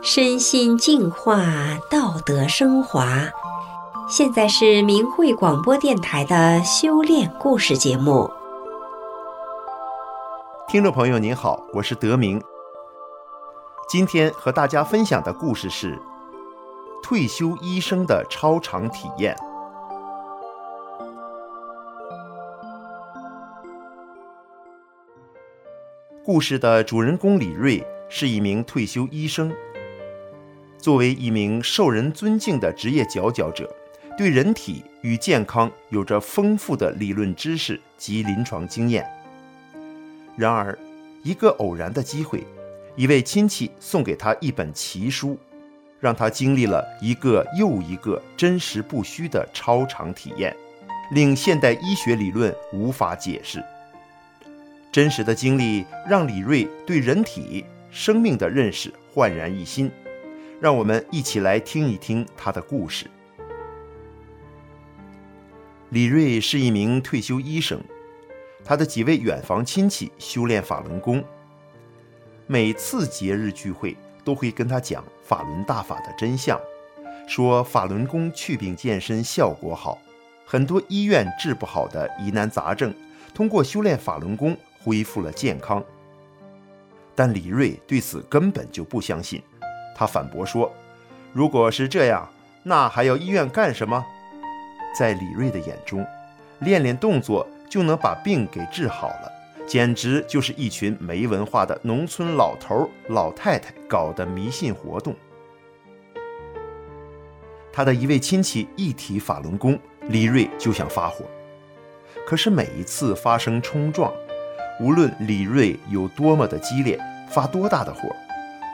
身心净化，道德升华。现在是明慧广播电台的修炼故事节目。听众朋友您好，我是德明。今天和大家分享的故事是退休医生的超长体验。故事的主人公李瑞是一名退休医生。作为一名受人尊敬的职业佼佼者，对人体与健康有着丰富的理论知识及临床经验。然而，一个偶然的机会，一位亲戚送给他一本奇书，让他经历了一个又一个真实不虚的超常体验，令现代医学理论无法解释。真实的经历让李瑞对人体生命的认识焕然一新。让我们一起来听一听他的故事。李瑞是一名退休医生，他的几位远房亲戚修炼法轮功。每次节日聚会，都会跟他讲法轮大法的真相，说法轮功祛病健身效果好，很多医院治不好的疑难杂症，通过修炼法轮功恢复了健康。但李瑞对此根本就不相信。他反驳说：“如果是这样，那还要医院干什么？”在李瑞的眼中，练练动作就能把病给治好了，简直就是一群没文化的农村老头老太太搞的迷信活动。他的一位亲戚一提法轮功，李瑞就想发火。可是每一次发生冲撞，无论李瑞有多么的激烈，发多大的火，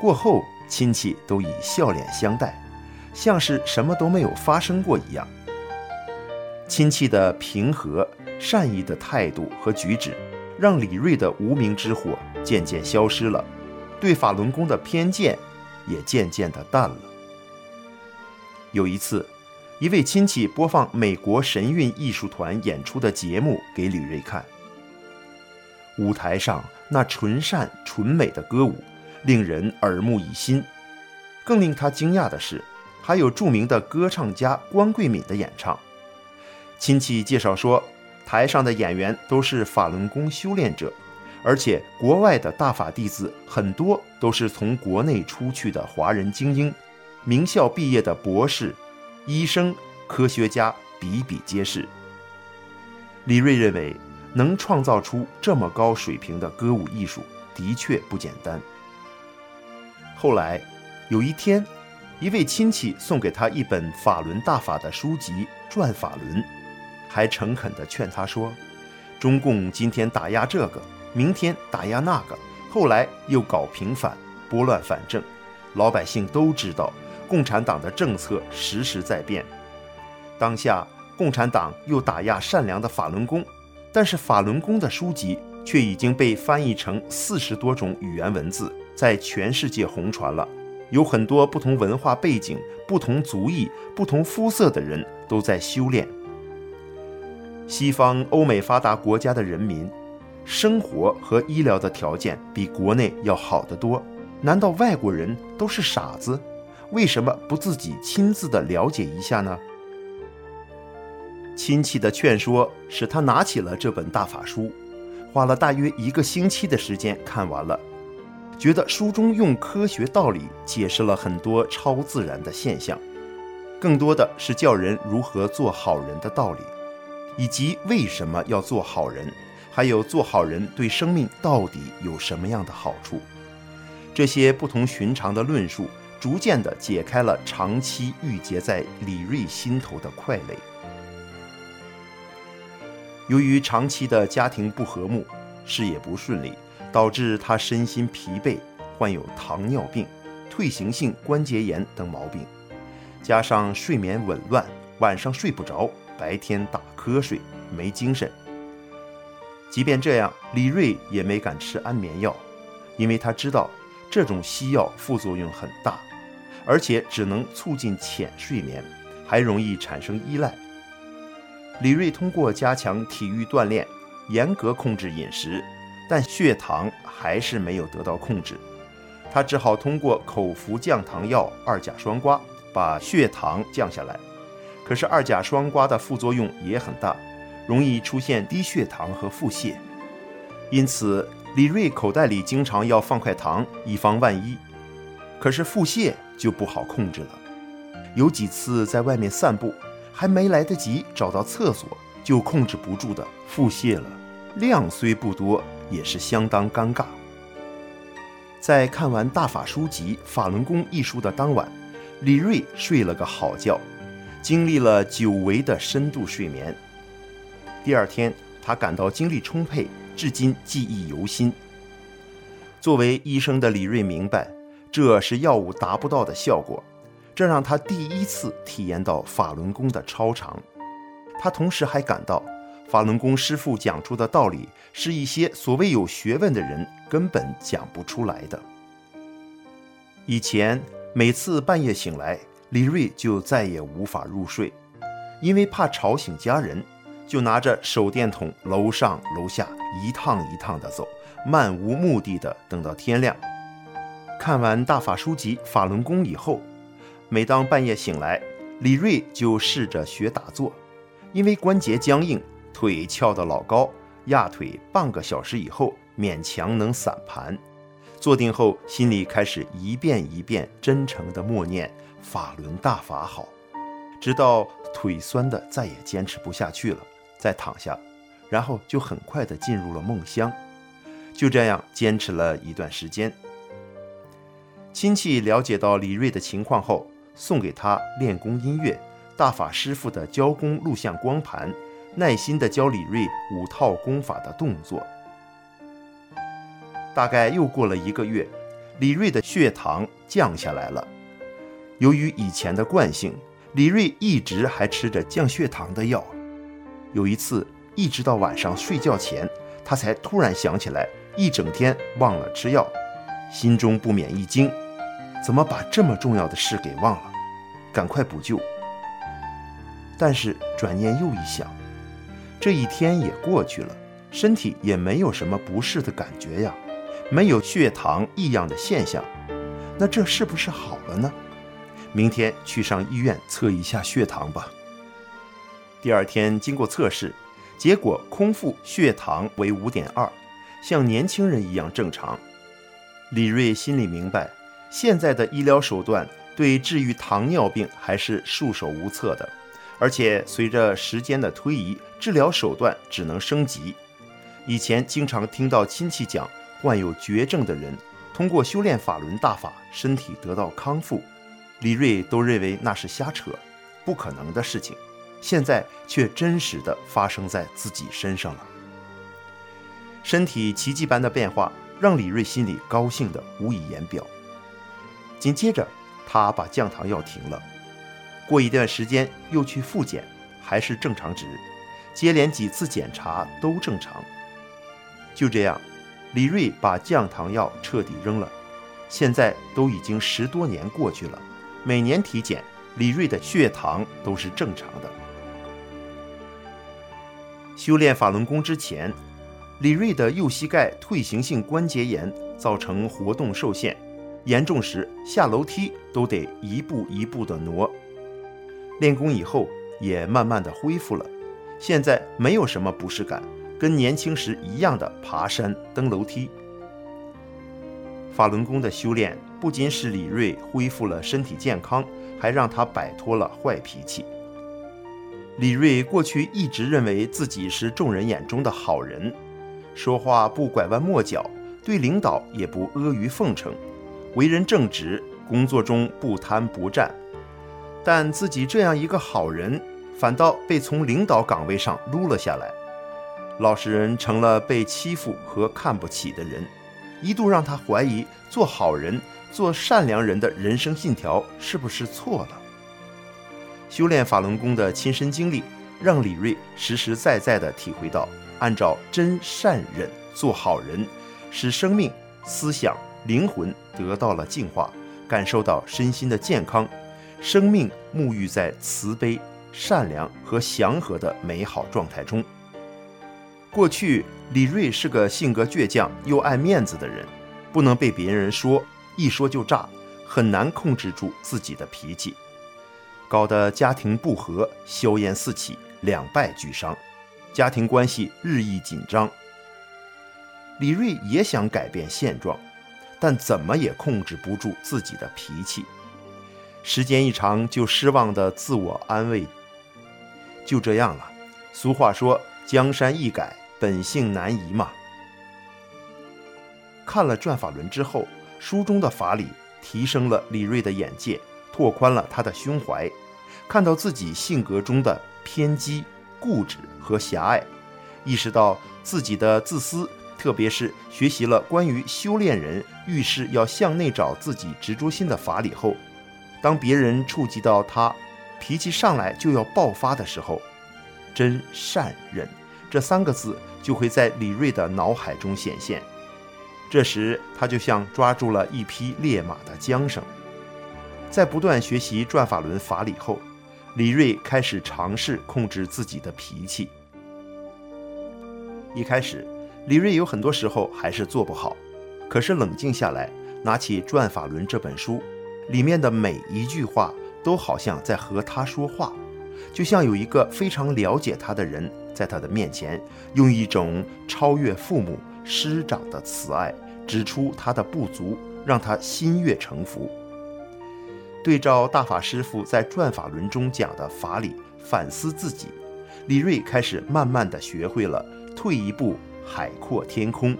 过后。亲戚都以笑脸相待，像是什么都没有发生过一样。亲戚的平和、善意的态度和举止，让李瑞的无名之火渐渐消失了，对法轮功的偏见也渐渐的淡了。有一次，一位亲戚播放美国神韵艺术团演出的节目给李瑞看，舞台上那纯善纯美的歌舞。令人耳目一新，更令他惊讶的是，还有著名的歌唱家关桂敏的演唱。亲戚介绍说，台上的演员都是法轮功修炼者，而且国外的大法弟子很多都是从国内出去的华人精英，名校毕业的博士、医生、科学家比比皆是。李瑞认为，能创造出这么高水平的歌舞艺术，的确不简单。后来，有一天，一位亲戚送给他一本法轮大法的书籍《转法轮》，还诚恳地劝他说：“中共今天打压这个，明天打压那个，后来又搞平反，拨乱反正，老百姓都知道，共产党的政策时时在变。当下，共产党又打压善良的法轮功，但是法轮功的书籍却已经被翻译成四十多种语言文字。”在全世界红传了，有很多不同文化背景、不同族裔、不同肤色的人都在修炼。西方欧美发达国家的人民，生活和医疗的条件比国内要好得多。难道外国人都是傻子？为什么不自己亲自的了解一下呢？亲戚的劝说使他拿起了这本大法书，花了大约一个星期的时间看完了。觉得书中用科学道理解释了很多超自然的现象，更多的是教人如何做好人的道理，以及为什么要做好人，还有做好人对生命到底有什么样的好处。这些不同寻常的论述，逐渐地解开了长期郁结在李瑞心头的快垒。由于长期的家庭不和睦，事业不顺利。导致他身心疲惫，患有糖尿病、退行性关节炎等毛病，加上睡眠紊乱，晚上睡不着，白天打瞌睡，没精神。即便这样，李瑞也没敢吃安眠药，因为他知道这种西药副作用很大，而且只能促进浅睡眠，还容易产生依赖。李瑞通过加强体育锻炼，严格控制饮食。但血糖还是没有得到控制。他只好通过口服降糖药二甲双胍把血糖降下来。可是二甲双胍的副作用也很大，容易出现低血糖和腹泻。因此，李瑞口袋里经常要放块糖，以防万一。可是腹泻就不好控制了。有几次在外面散步，还没来得及找到厕所，就控制不住的腹泻了。量虽不多，也是相当尴尬。在看完大法书籍《法轮功》一书的当晚，李瑞睡了个好觉，经历了久违的深度睡眠。第二天，他感到精力充沛，至今记忆犹新。作为医生的李瑞明白，这是药物达不到的效果，这让他第一次体验到法轮功的超常。他同时还感到。法轮功师傅讲出的道理，是一些所谓有学问的人根本讲不出来的。以前每次半夜醒来，李瑞就再也无法入睡，因为怕吵醒家人，就拿着手电筒楼上楼下一趟一趟的走，漫无目的的等到天亮。看完大法书籍《法轮功》以后，每当半夜醒来，李瑞就试着学打坐，因为关节僵硬。腿翘得老高，压腿半个小时以后勉强能散盘。坐定后，心里开始一遍一遍真诚地默念“法轮大法好”，直到腿酸的再也坚持不下去了，再躺下，然后就很快地进入了梦乡。就这样坚持了一段时间。亲戚了解到李瑞的情况后，送给他练功音乐、大法师傅的教功录像光盘。耐心地教李瑞五套功法的动作。大概又过了一个月，李瑞的血糖降下来了。由于以前的惯性，李瑞一直还吃着降血糖的药。有一次，一直到晚上睡觉前，他才突然想起来，一整天忘了吃药，心中不免一惊：怎么把这么重要的事给忘了？赶快补救。但是转念又一想。这一天也过去了，身体也没有什么不适的感觉呀，没有血糖异样的现象，那这是不是好了呢？明天去上医院测一下血糖吧。第二天经过测试，结果空腹血糖为五点二，像年轻人一样正常。李瑞心里明白，现在的医疗手段对治愈糖尿病还是束手无策的。而且随着时间的推移，治疗手段只能升级。以前经常听到亲戚讲，患有绝症的人通过修炼法轮大法，身体得到康复，李瑞都认为那是瞎扯，不可能的事情。现在却真实的发生在自己身上了。身体奇迹般的变化，让李瑞心里高兴的无以言表。紧接着，他把降糖药停了。过一段时间又去复检，还是正常值，接连几次检查都正常。就这样，李瑞把降糖药彻底扔了。现在都已经十多年过去了，每年体检，李瑞的血糖都是正常的。修炼法轮功之前，李瑞的右膝盖退行性关节炎造成活动受限，严重时下楼梯都得一步一步地挪。练功以后也慢慢的恢复了，现在没有什么不适感，跟年轻时一样的爬山登楼梯。法轮功的修炼不仅使李瑞恢复了身体健康，还让他摆脱了坏脾气。李瑞过去一直认为自己是众人眼中的好人，说话不拐弯抹角，对领导也不阿谀奉承，为人正直，工作中不贪不占。但自己这样一个好人，反倒被从领导岗位上撸了下来，老实人成了被欺负和看不起的人，一度让他怀疑做好人、做善良人的人生信条是不是错了。修炼法轮功的亲身经历，让李瑞实实在在地体会到，按照真善忍做好人，使生命、思想、灵魂得到了净化，感受到身心的健康。生命沐浴在慈悲、善良和祥和的美好状态中。过去李瑞是个性格倔强又爱面子的人，不能被别人说一说就炸，很难控制住自己的脾气，搞得家庭不和，硝烟四起，两败俱伤，家庭关系日益紧张。李瑞也想改变现状，但怎么也控制不住自己的脾气。时间一长，就失望的自我安慰：“就这样了。”俗话说：“江山易改，本性难移嘛。”看了转法轮之后，书中的法理提升了李瑞的眼界，拓宽了他的胸怀，看到自己性格中的偏激、固执和狭隘，意识到自己的自私。特别是学习了关于修炼人遇事要向内找自己执着心的法理后，当别人触及到他，脾气上来就要爆发的时候，真善忍这三个字就会在李瑞的脑海中显现。这时，他就像抓住了一匹烈马的缰绳。在不断学习转法轮法理后，李瑞开始尝试控制自己的脾气。一开始。李瑞有很多时候还是做不好，可是冷静下来，拿起《转法轮》这本书，里面的每一句话都好像在和他说话，就像有一个非常了解他的人在他的面前，用一种超越父母师长的慈爱，指出他的不足，让他心悦诚服。对照大法师父在《转法轮》中讲的法理，反思自己，李瑞开始慢慢的学会了退一步。海阔天空。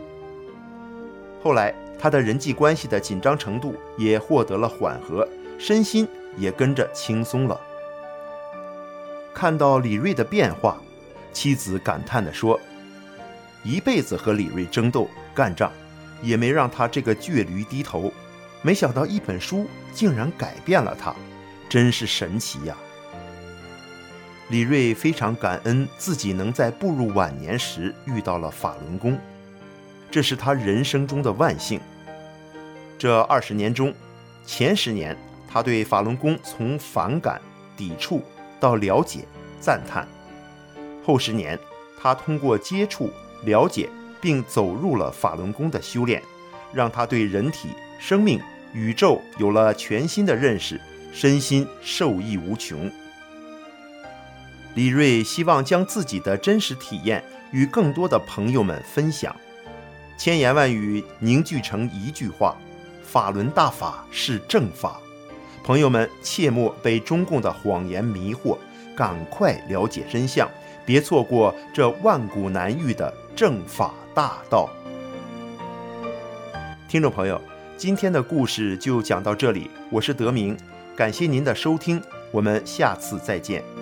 后来，他的人际关系的紧张程度也获得了缓和，身心也跟着轻松了。看到李瑞的变化，妻子感叹地说：“一辈子和李瑞争斗干仗，也没让他这个倔驴低头，没想到一本书竟然改变了他，真是神奇呀！”李瑞非常感恩自己能在步入晚年时遇到了法轮功，这是他人生中的万幸。这二十年中，前十年他对法轮功从反感、抵触到了解、赞叹；后十年，他通过接触、了解并走入了法轮功的修炼，让他对人体、生命、宇宙有了全新的认识，身心受益无穷。李瑞希望将自己的真实体验与更多的朋友们分享，千言万语凝聚成一句话：法轮大法是正法。朋友们切莫被中共的谎言迷惑，赶快了解真相，别错过这万古难遇的正法大道。听众朋友，今天的故事就讲到这里，我是德明，感谢您的收听，我们下次再见。